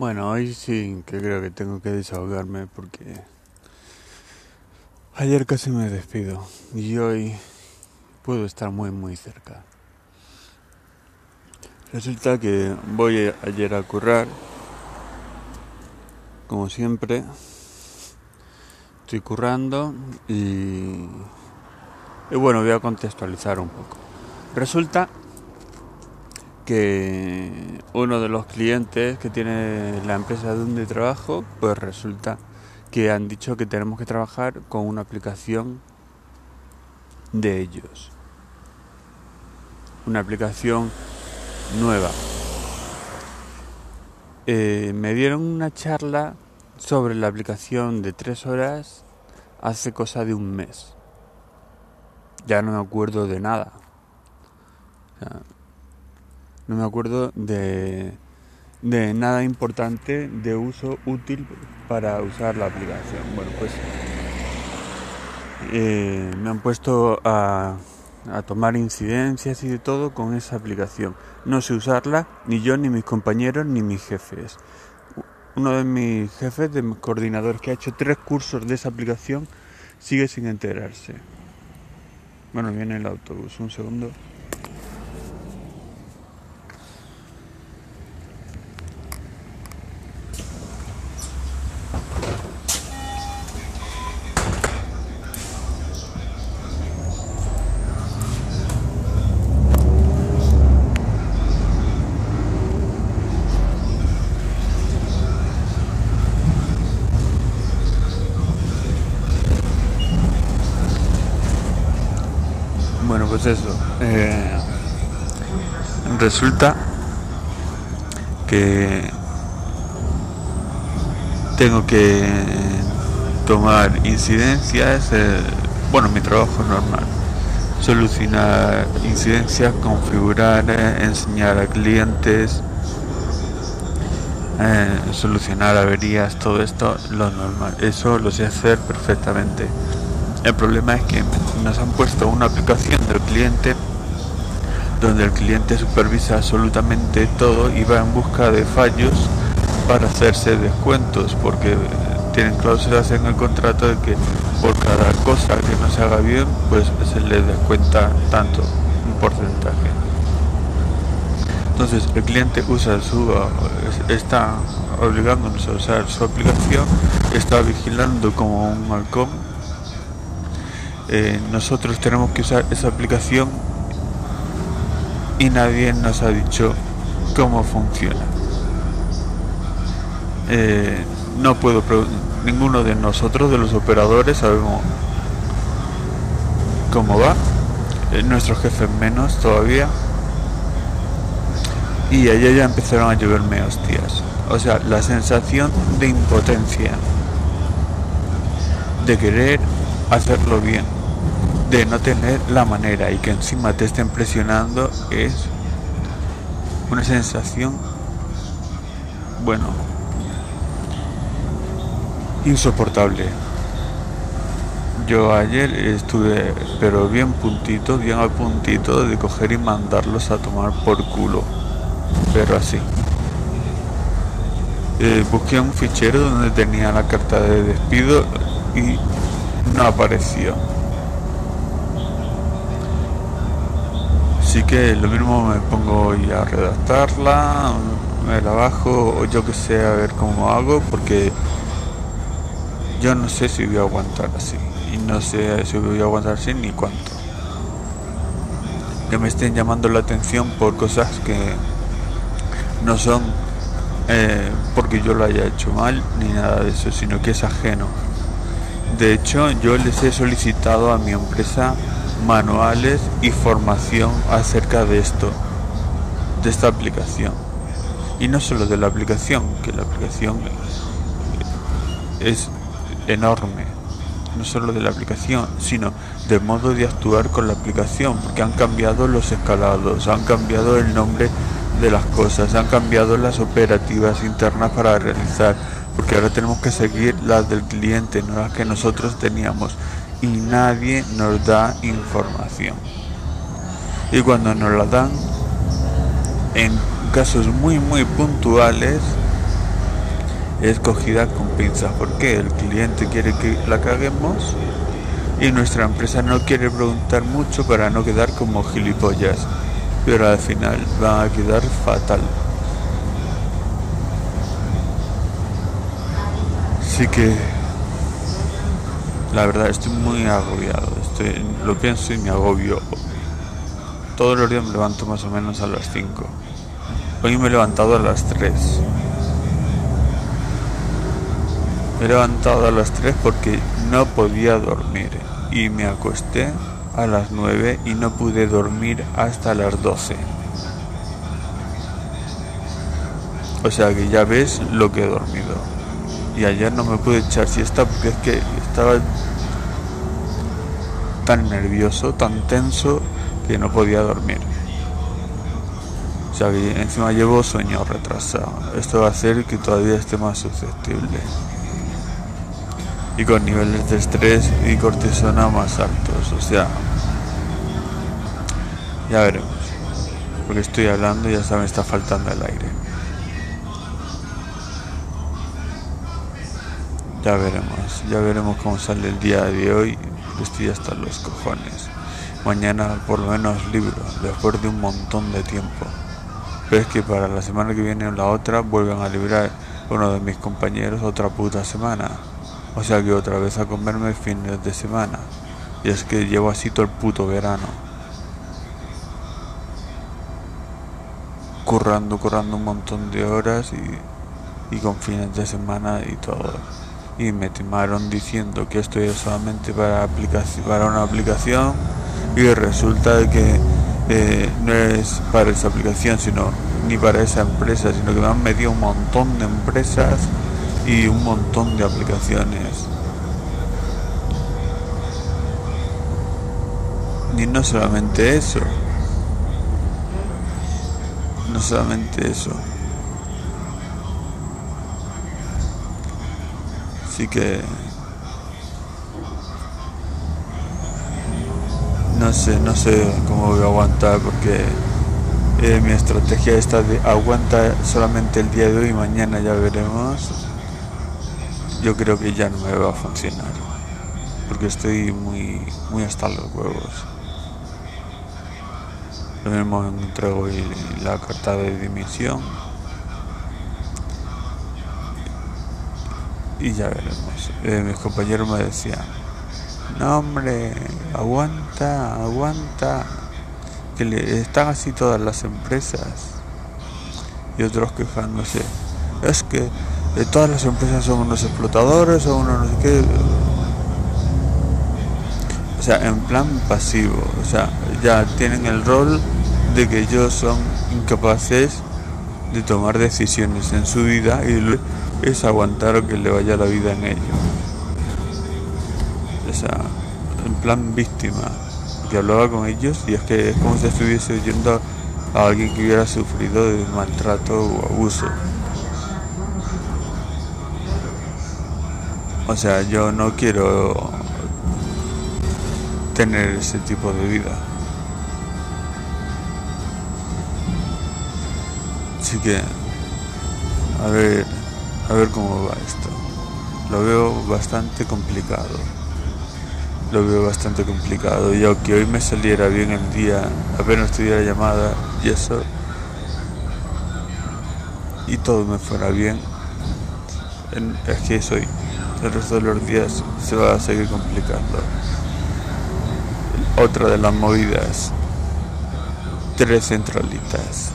Bueno, hoy sí que creo que tengo que desahogarme porque ayer casi me despido y hoy puedo estar muy muy cerca. Resulta que voy ayer a currar, como siempre, estoy currando y, y bueno, voy a contextualizar un poco. Resulta que uno de los clientes que tiene la empresa donde trabajo, pues resulta que han dicho que tenemos que trabajar con una aplicación de ellos. Una aplicación nueva. Eh, me dieron una charla sobre la aplicación de tres horas hace cosa de un mes. Ya no me acuerdo de nada. No me acuerdo de, de nada importante de uso útil para usar la aplicación. Bueno, pues eh, me han puesto a a tomar incidencias y de todo con esa aplicación. No sé usarla, ni yo, ni mis compañeros, ni mis jefes. Uno de mis jefes, de mis coordinadores, que ha hecho tres cursos de esa aplicación, sigue sin enterarse. Bueno, viene el autobús, un segundo. Bueno, pues eso. Eh, resulta que tengo que tomar incidencias, eh, bueno, mi trabajo normal, solucionar incidencias, configurar, eh, enseñar a clientes, solucionar averías, todo esto, lo normal. Eso lo sé hacer perfectamente. El problema es que nos han puesto una aplicación del cliente donde el cliente supervisa absolutamente todo y va en busca de fallos para hacerse descuentos porque tienen cláusulas en el contrato de que por cada cosa que no se haga bien pues se le descuenta tanto un porcentaje. Entonces el cliente usa su está obligándonos a usar su aplicación está vigilando como un halcón eh, nosotros tenemos que usar esa aplicación y nadie nos ha dicho cómo funciona. Eh, no puedo, ninguno de nosotros, de los operadores, sabemos cómo va. Eh, nuestros jefes menos todavía. Y allá ya empezaron a lloverme hostias. O sea, la sensación de impotencia, de querer hacerlo bien de no tener la manera y que encima te estén presionando es una sensación, bueno, insoportable. Yo ayer estuve, pero bien puntito, bien al puntito de coger y mandarlos a tomar por culo, pero así. Eh, busqué un fichero donde tenía la carta de despido y no apareció. Así que lo mismo me pongo ya a redactarla, me la bajo o yo que sé a ver cómo hago porque yo no sé si voy a aguantar así y no sé si voy a aguantar así ni cuánto. Que me estén llamando la atención por cosas que no son eh, porque yo lo haya hecho mal ni nada de eso, sino que es ajeno. De hecho, yo les he solicitado a mi empresa manuales y formación acerca de esto, de esta aplicación. Y no solo de la aplicación, que la aplicación es enorme, no solo de la aplicación, sino del modo de actuar con la aplicación, porque han cambiado los escalados, han cambiado el nombre de las cosas, han cambiado las operativas internas para realizar, porque ahora tenemos que seguir las del cliente, no las que nosotros teníamos y nadie nos da información. Y cuando nos la dan, en casos muy muy puntuales, es cogida con pinzas porque el cliente quiere que la caguemos y nuestra empresa no quiere preguntar mucho para no quedar como gilipollas, pero al final va a quedar fatal. Así que la verdad estoy muy agobiado, estoy, lo pienso y me agobio. Todos los días me levanto más o menos a las 5. Hoy me he levantado a las 3. Me he levantado a las 3 porque no podía dormir y me acosté a las 9 y no pude dormir hasta las 12. O sea que ya ves lo que he dormido. Y ayer no me pude echar siesta porque es que estaba tan nervioso, tan tenso que no podía dormir. O sea que encima llevo sueño retrasado. Esto va a hacer que todavía esté más susceptible. Y con niveles de estrés y cortisona más altos. O sea, ya veremos. Porque estoy hablando y ya me está faltando el aire. Ya veremos, ya veremos cómo sale el día de hoy. Estoy hasta los cojones. Mañana por lo menos libro, después de un montón de tiempo. Pero es que para la semana que viene o la otra vuelven a librar uno de mis compañeros otra puta semana. O sea que otra vez a comerme fines de semana. Y es que llevo así todo el puto verano. Currando, currando un montón de horas y, y con fines de semana y todo. Y me timaron diciendo que esto es solamente para, aplicación, para una aplicación y resulta que eh, no es para esa aplicación sino ni para esa empresa sino que me han metido un montón de empresas y un montón de aplicaciones. Y no solamente eso. No solamente eso así que no sé, no sé cómo voy a aguantar porque eh, mi estrategia está de aguanta solamente el día de hoy mañana ya veremos. Yo creo que ya no me va a funcionar porque estoy muy, muy hasta los huevos. Lo mismo entrego la carta de dimisión y ya veremos. Eh, mis compañeros me decían no, hombre, aguanta, aguanta. Que le están así todas las empresas. Y otros quejándose. Es que eh, todas las empresas son unos explotadores o unos no sé qué. O sea, en plan pasivo. O sea, ya tienen el rol de que ellos son incapaces de tomar decisiones en su vida y es aguantar o que le vaya la vida en ello o sea, en plan víctima, que hablaba con ellos y es que es como si estuviese oyendo a alguien que hubiera sufrido de maltrato o abuso. O sea, yo no quiero tener ese tipo de vida. Así que, a ver, a ver cómo va esto. Lo veo bastante complicado lo veo bastante complicado. Y aunque hoy me saliera bien el día, apenas tuviera llamada y eso, y todo me fuera bien, es que soy. El resto de los días se va a seguir complicando. Otra de las movidas, tres centralitas.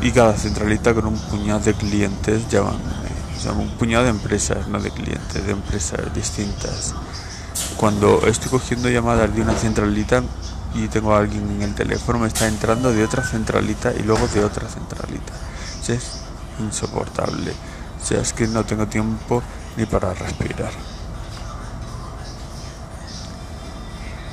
Y cada centralita con un puñado de clientes llamándome un puñado de empresas, no de clientes, de empresas distintas. Cuando estoy cogiendo llamadas de una centralita y tengo a alguien en el teléfono, me está entrando de otra centralita y luego de otra centralita. es insoportable. O sea, es que no tengo tiempo ni para respirar.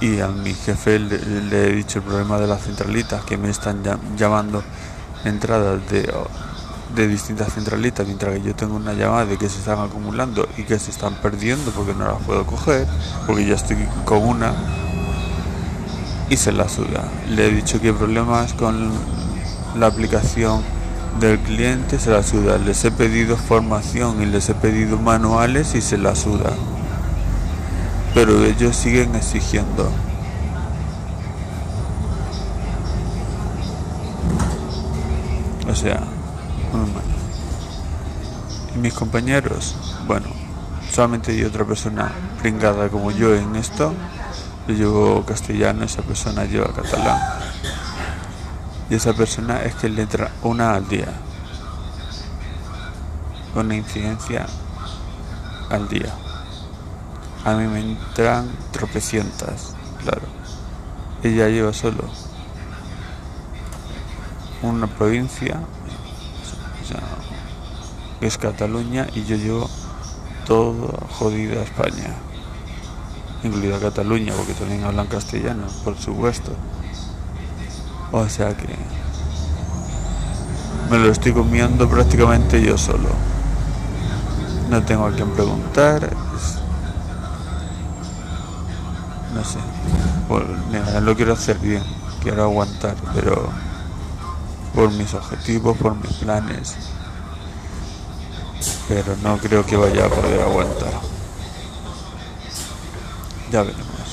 Y a mi jefe le, le he dicho el problema de las centralitas, que me están llamando entradas de de distintas centralitas, mientras que yo tengo una llamada de que se están acumulando y que se están perdiendo porque no las puedo coger, porque ya estoy con una y se la suda. Le he dicho que hay problemas con la aplicación del cliente se la suda. Les he pedido formación y les he pedido manuales y se la suda. Pero ellos siguen exigiendo. O sea, mal. Y mis compañeros, bueno, solamente hay otra persona pringada como yo en esto. Yo llevo castellano, esa persona lleva catalán. Y esa persona es que le entra una al día. Una incidencia al día. A mí me entran tropecientas, claro. Ella lleva solo una provincia, que es Cataluña, y yo llevo toda jodida España, incluida Cataluña, porque también hablan castellano, por supuesto. O sea que me lo estoy comiendo prácticamente yo solo. No tengo a quien preguntar. No sé. Pues, lo quiero hacer bien. Quiero aguantar, pero por mis objetivos, por mis planes. Pero no creo que vaya a poder aguantar. Ya veremos.